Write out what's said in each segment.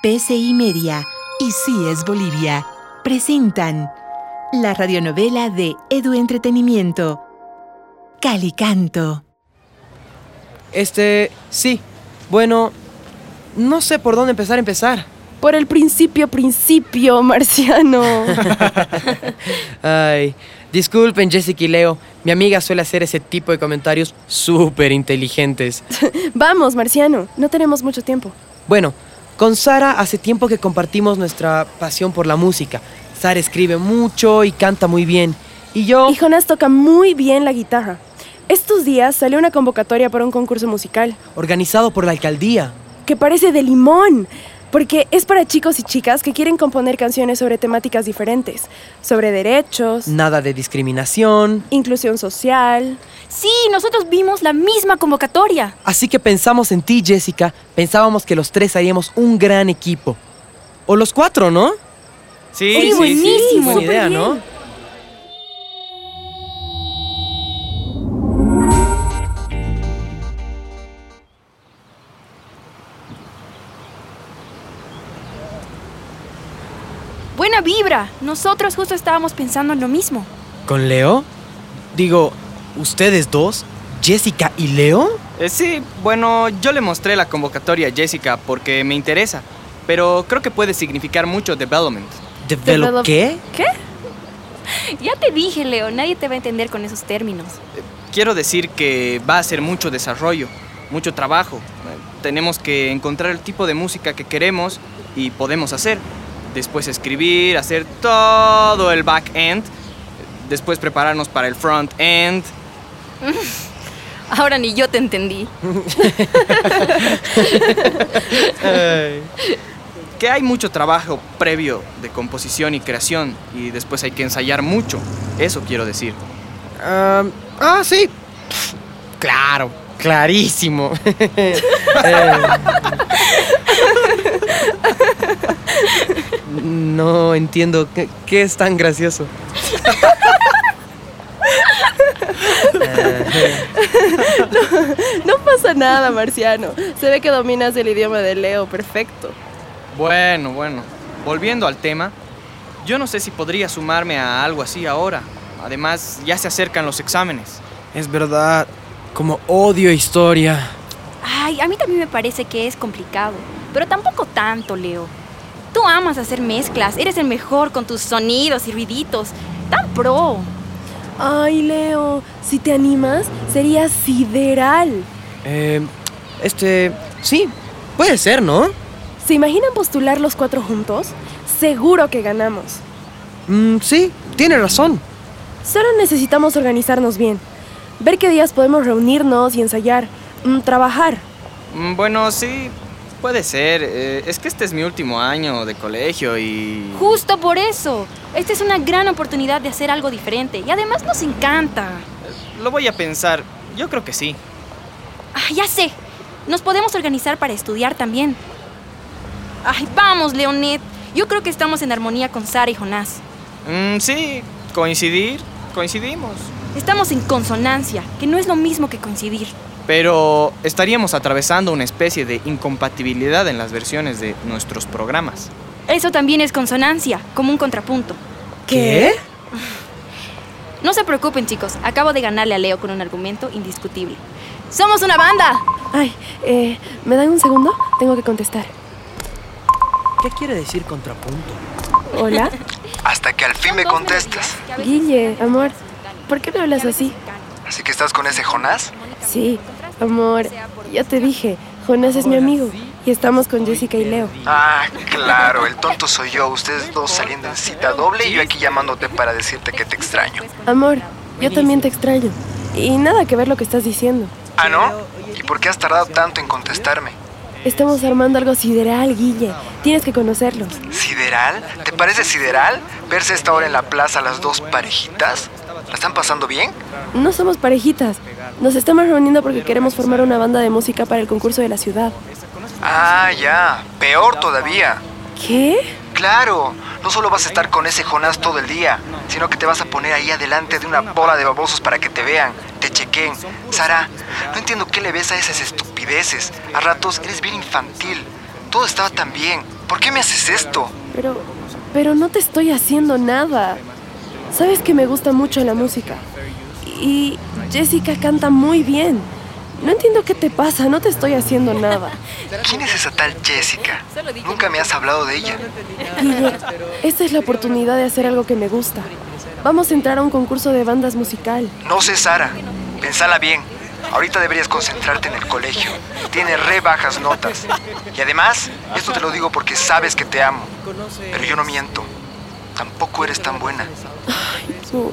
PCI Media y Sí es Bolivia presentan la radionovela de Edu Entretenimiento, Calicanto. Este, sí. Bueno, no sé por dónde empezar a empezar. Por el principio, principio, marciano. Ay, disculpen Jessica y Leo. Mi amiga suele hacer ese tipo de comentarios súper inteligentes. Vamos, marciano, no tenemos mucho tiempo. Bueno, con Sara hace tiempo que compartimos nuestra pasión por la música. Sara escribe mucho y canta muy bien. Y yo... Y Jonas toca muy bien la guitarra. Estos días salió una convocatoria para un concurso musical. Organizado por la alcaldía. Que parece de limón. Porque es para chicos y chicas que quieren componer canciones sobre temáticas diferentes, sobre derechos, Nada de discriminación. inclusión social. Sí, nosotros vimos la misma convocatoria. Así que pensamos en ti, Jessica. Pensábamos que los tres haríamos un gran equipo. O los cuatro, ¿no? Sí, buenísimo. Buena idea, ¿no? Buena vibra. Nosotros justo estábamos pensando en lo mismo. ¿Con Leo? Digo, ¿ustedes dos? ¿Jessica y Leo? Eh, sí, bueno, yo le mostré la convocatoria a Jessica porque me interesa, pero creo que puede significar mucho development. ¿Develop Develop- qué? ¿Qué? Ya te dije, Leo, nadie te va a entender con esos términos. Quiero decir que va a ser mucho desarrollo, mucho trabajo. Eh, Tenemos que encontrar el tipo de música que queremos y podemos hacer. Después escribir, hacer todo el back end. Después prepararnos para el front end. Ahora ni yo te entendí. Que hay mucho trabajo previo de composición y creación y después hay que ensayar mucho. Eso quiero decir. Ah, ah, sí. Pff, Claro, clarísimo. Eh, no entiendo. ¿Qué, qué es tan gracioso? No pasa nada, marciano. Se ve que dominas el idioma de Leo perfecto. Bueno, bueno. Volviendo al tema, yo no sé si podría sumarme a algo así ahora. Además, ya se acercan los exámenes. Es verdad. Como odio historia. Ay, a mí también me parece que es complicado. Pero tampoco tanto, Leo. Tú amas hacer mezclas. Eres el mejor con tus sonidos y ruiditos. Tan pro. Ay, Leo, si te animas, sería sideral. Eh, este. Sí, puede ser, ¿no? ¿Se imaginan postular los cuatro juntos? Seguro que ganamos. Mm, sí, tiene razón. Solo necesitamos organizarnos bien. Ver qué días podemos reunirnos y ensayar. Mm, trabajar. Mm, Bueno, sí, puede ser. Eh, es que este es mi último año de colegio y... Justo por eso. Esta es una gran oportunidad de hacer algo diferente. Y además nos encanta. Lo voy a pensar. Yo creo que sí. Ah, ya sé. Nos podemos organizar para estudiar también. Ay, vamos, Leonet. Yo creo que estamos en armonía con Sara y Jonás. Mm, sí, coincidir, coincidimos. Estamos en consonancia, que no es lo mismo que coincidir. Pero estaríamos atravesando una especie de incompatibilidad en las versiones de nuestros programas. Eso también es consonancia, como un contrapunto. ¿Qué? No se preocupen, chicos. Acabo de ganarle a Leo con un argumento indiscutible. ¡Somos una banda! Ay, eh, ¿me dan un segundo? Tengo que contestar. ¿Qué quiere decir contrapunto? Hola. Hasta que al fin me contestas. Guille, amor, ¿por qué me hablas así? Así que estás con ese Jonás. Sí, amor, ya te dije, Jonas es mi amigo y estamos con Jessica y Leo. Ah, claro, el tonto soy yo. Ustedes dos saliendo en cita doble y yo aquí llamándote para decirte que te extraño. Amor, yo también te extraño. Y nada que ver lo que estás diciendo. ¿Ah, no? ¿Y por qué has tardado tanto en contestarme? Estamos armando algo sideral, Guille. Tienes que conocerlos. ¿Sideral? ¿Te parece sideral? ¿Verse esta hora en la plaza las dos parejitas? ¿La están pasando bien? No somos parejitas. Nos estamos reuniendo porque queremos formar una banda de música para el concurso de la ciudad. Ah, ya. Peor todavía. ¿Qué? Claro, no solo vas a estar con ese Jonás todo el día, sino que te vas a poner ahí adelante de una bola de babosos para que te vean, te chequen. Sara, no entiendo qué le ves a esas estupideces. A ratos eres bien infantil. Todo estaba tan bien. ¿Por qué me haces esto? Pero, pero no te estoy haciendo nada. Sabes que me gusta mucho la música. Y Jessica canta muy bien. No entiendo qué te pasa, no te estoy haciendo nada. ¿Quién es esa tal Jessica? Nunca me has hablado de ella. Guille, esta es la oportunidad de hacer algo que me gusta. Vamos a entrar a un concurso de bandas musical. No sé, Sara. Pensala bien. Ahorita deberías concentrarte en el colegio. Tienes re bajas notas. Y además, esto te lo digo porque sabes que te amo. Pero yo no miento. Tampoco eres tan buena. No,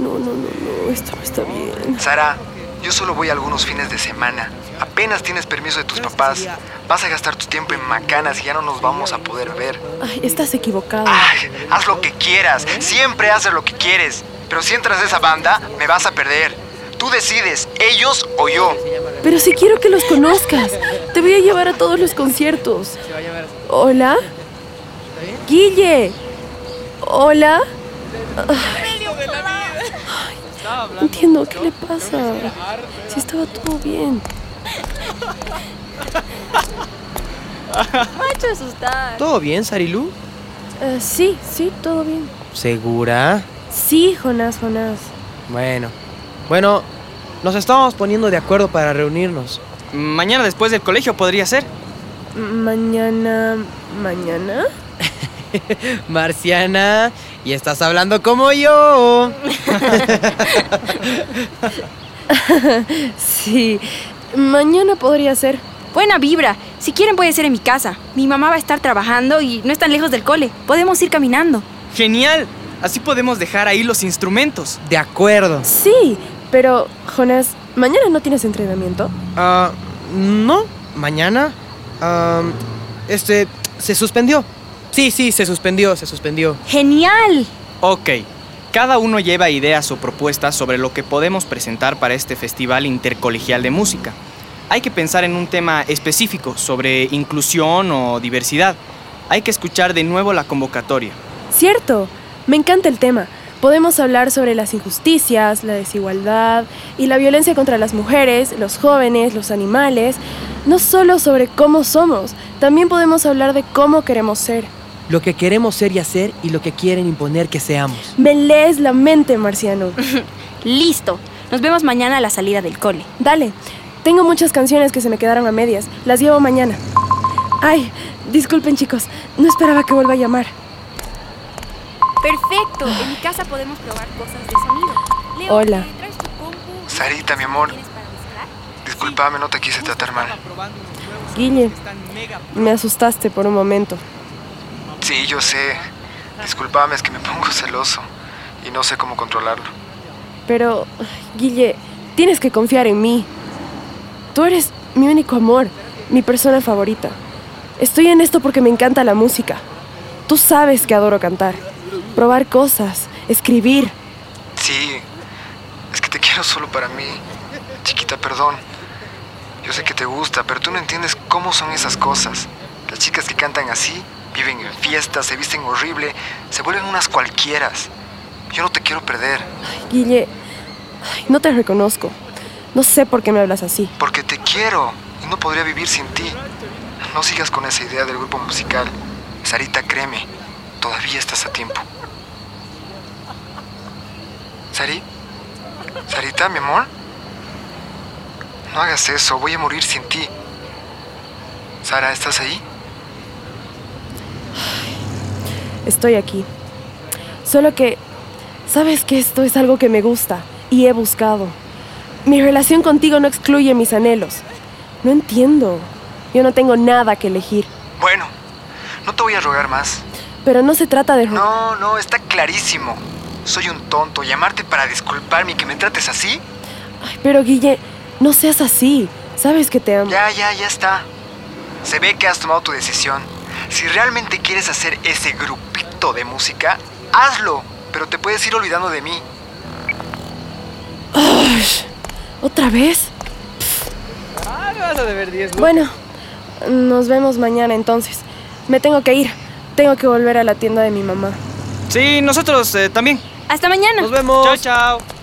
no, no, no, no, esto no está bien. Sara, yo solo voy algunos fines de semana. Apenas tienes permiso de tus papás. Vas a gastar tu tiempo en macanas y ya no nos vamos a poder ver. Ay, estás equivocado. Ay, haz lo que quieras. Siempre haces lo que quieres. Pero si entras a esa banda, me vas a perder. Tú decides, ellos o yo. Pero si quiero que los conozcas, te voy a llevar a todos los conciertos. ¿Hola? Guille. ¿Hola? Ay, no entiendo, ¿qué le pasa? Si estaba todo bien. Me ha hecho asustar. ¿Todo bien, Sarilu? Eh, sí, sí, todo bien. ¿Segura? Sí, Jonás, Jonás. Bueno. Bueno, nos estábamos poniendo de acuerdo para reunirnos. Mañana después del colegio podría ser. Mañana. ¿Mañana? Marciana, y estás hablando como yo. Sí, mañana podría ser. Buena vibra. Si quieren puede ser en mi casa. Mi mamá va a estar trabajando y no están lejos del cole. Podemos ir caminando. Genial. Así podemos dejar ahí los instrumentos. De acuerdo. Sí, pero, Jonás, ¿mañana no tienes entrenamiento? Ah, no, mañana. este, se suspendió. Sí, sí, se suspendió, se suspendió. ¡Genial! Ok. Cada uno lleva ideas o propuestas sobre lo que podemos presentar para este Festival Intercolegial de Música. Hay que pensar en un tema específico sobre inclusión o diversidad. Hay que escuchar de nuevo la convocatoria. Cierto, me encanta el tema. Podemos hablar sobre las injusticias, la desigualdad y la violencia contra las mujeres, los jóvenes, los animales. No solo sobre cómo somos, también podemos hablar de cómo queremos ser. Lo que queremos ser y hacer y lo que quieren imponer que seamos. Me lees la mente, Marciano. Listo. Nos vemos mañana a la salida del cole. Dale, tengo muchas canciones que se me quedaron a medias. Las llevo mañana. Ay, disculpen chicos, no esperaba que vuelva a llamar. Perfecto. En mi casa podemos probar cosas de sonido. Leo, Hola. Sarita, mi amor. Disculpame, no te quise tratar mal. Guille, me asustaste por un momento. Sí, yo sé. Disculpame, es que me pongo celoso y no sé cómo controlarlo. Pero, Guille, tienes que confiar en mí. Tú eres mi único amor, mi persona favorita. Estoy en esto porque me encanta la música. Tú sabes que adoro cantar, probar cosas, escribir. Sí, es que te quiero solo para mí. Chiquita, perdón. Yo sé que te gusta, pero tú no entiendes cómo son esas cosas. Las chicas que cantan así, viven en fiestas, se visten horrible, se vuelven unas cualquieras. Yo no te quiero perder, Guille, ay, no te reconozco. No sé por qué me hablas así. porque te quiero y no podría vivir sin ti. No sigas con esa idea del grupo musical. Sarita, créeme, todavía estás a tiempo. ¿Sari? ¿Sarita, mi amor? No hagas eso, voy a morir sin ti. Sara, ¿estás ahí? Estoy aquí. Solo que, sabes que esto es algo que me gusta y he buscado. Mi relación contigo no excluye mis anhelos. No entiendo. Yo no tengo nada que elegir. Bueno, no te voy a rogar más. Pero no se trata de... No, no, está clarísimo. Soy un tonto. Llamarte para disculparme y que me trates así. Ay, pero Guille, no seas así. Sabes que te amo. Ya, ya, ya está. Se ve que has tomado tu decisión. Si realmente quieres hacer ese grupito de música, hazlo. Pero te puedes ir olvidando de mí. ¿Otra vez? Ah, me vas a deber 10 Bueno, nos vemos mañana entonces. Me tengo que ir. Tengo que volver a la tienda de mi mamá. Sí, nosotros eh, también. Hasta mañana. Nos vemos. Chao, chao.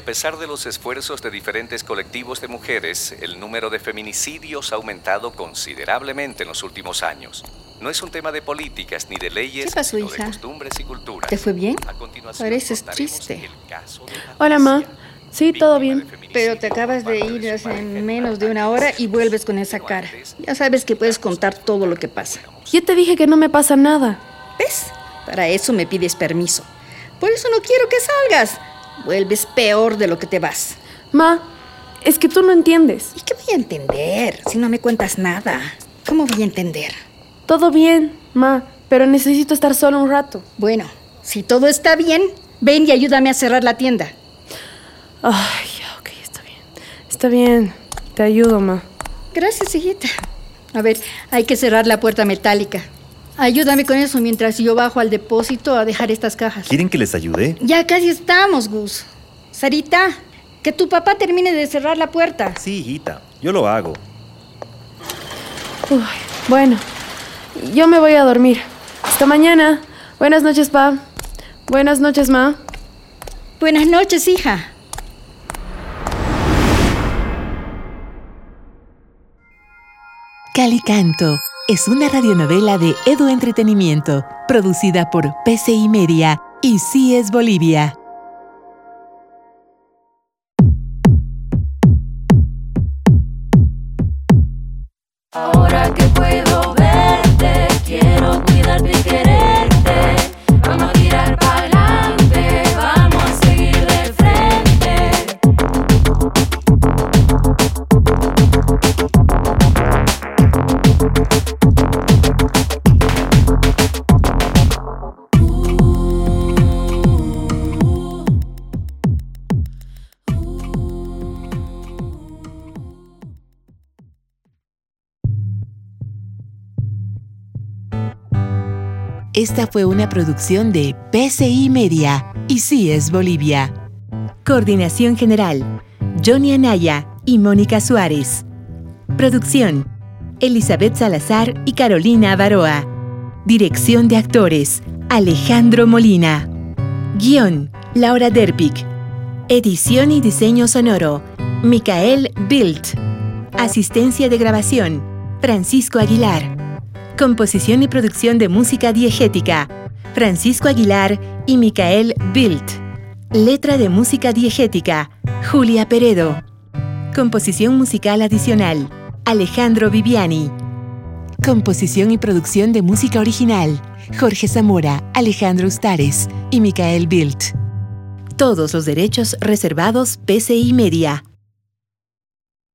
A pesar de los esfuerzos de diferentes colectivos de mujeres, el número de feminicidios ha aumentado considerablemente en los últimos años. No es un tema de políticas ni de leyes, ¿Qué pasó, sino hija? de costumbres y culturas. ¿Te fue bien? A continuación, Pareces triste. el caso de Hola, ma. Sí, todo bien. Pero te acabas de ir hace menos de una hora y vuelves con esa cara. Ya sabes que puedes contar todo lo que pasa. Ya te dije que no me pasa nada. ¿Ves? Para eso me pides permiso. Por eso no quiero que salgas. Vuelves peor de lo que te vas. Ma, es que tú no entiendes. ¿Y qué voy a entender si no me cuentas nada? ¿Cómo voy a entender? Todo bien, ma, pero necesito estar solo un rato. Bueno, si todo está bien, ven y ayúdame a cerrar la tienda. Ay, ok, está bien. Está bien. Te ayudo, ma. Gracias, hijita. A ver, hay que cerrar la puerta metálica. Ayúdame con eso mientras yo bajo al depósito a dejar estas cajas. ¿Quieren que les ayude? Ya casi estamos, Gus. Sarita, que tu papá termine de cerrar la puerta. Sí, hijita, yo lo hago. Uy, bueno, yo me voy a dormir. Hasta mañana. Buenas noches, pa. Buenas noches, ma. Buenas noches, hija. Calicanto es una radionovela de Edu Entretenimiento, producida por PCI Media y CIES Bolivia. Ahora Esta fue una producción de PCI Media y CIES Bolivia. Coordinación General, Johnny Anaya y Mónica Suárez. Producción, Elizabeth Salazar y Carolina Avaroa. Dirección de actores, Alejandro Molina. Guión, Laura Derpic. Edición y diseño sonoro, Micael Bilt. Asistencia de grabación, Francisco Aguilar. Composición y producción de música diegética, Francisco Aguilar y Micael Bilt. Letra de música diegética, Julia Peredo. Composición musical adicional, Alejandro Viviani. Composición y producción de música original, Jorge Zamora, Alejandro Ustares y Micael Bilt. Todos los derechos reservados PCI Media.